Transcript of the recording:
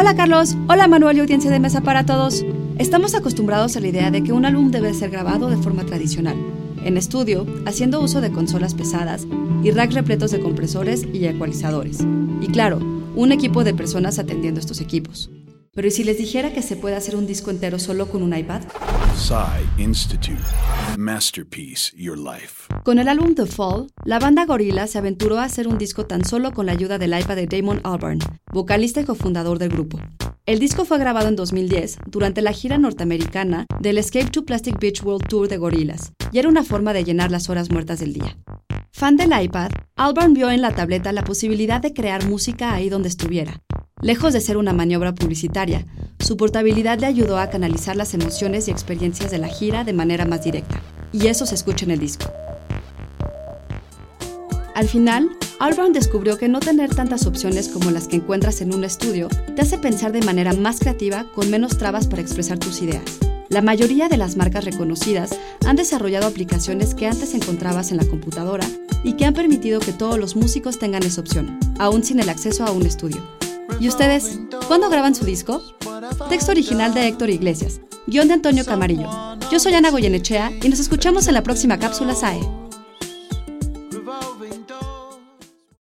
Hola Carlos, hola Manuel y audiencia de mesa para todos. Estamos acostumbrados a la idea de que un álbum debe ser grabado de forma tradicional, en estudio, haciendo uso de consolas pesadas y racks repletos de compresores y ecualizadores. Y claro, un equipo de personas atendiendo estos equipos. Pero ¿y si les dijera que se puede hacer un disco entero solo con un iPad? Institute. Masterpiece Your Life. Con el álbum The Fall, la banda Gorilla se aventuró a hacer un disco tan solo con la ayuda del iPad de Damon Albarn, vocalista y cofundador del grupo. El disco fue grabado en 2010 durante la gira norteamericana del Escape to Plastic Beach World Tour de Gorillaz, y era una forma de llenar las horas muertas del día. Fan del iPad, Albarn vio en la tableta la posibilidad de crear música ahí donde estuviera, Lejos de ser una maniobra publicitaria, su portabilidad le ayudó a canalizar las emociones y experiencias de la gira de manera más directa, y eso se escucha en el disco. Al final, Albarn descubrió que no tener tantas opciones como las que encuentras en un estudio te hace pensar de manera más creativa con menos trabas para expresar tus ideas. La mayoría de las marcas reconocidas han desarrollado aplicaciones que antes encontrabas en la computadora y que han permitido que todos los músicos tengan esa opción, aún sin el acceso a un estudio. ¿Y ustedes? ¿Cuándo graban su disco? Texto original de Héctor Iglesias. Guión de Antonio Camarillo. Yo soy Ana Goyenechea y nos escuchamos en la próxima cápsula SAE.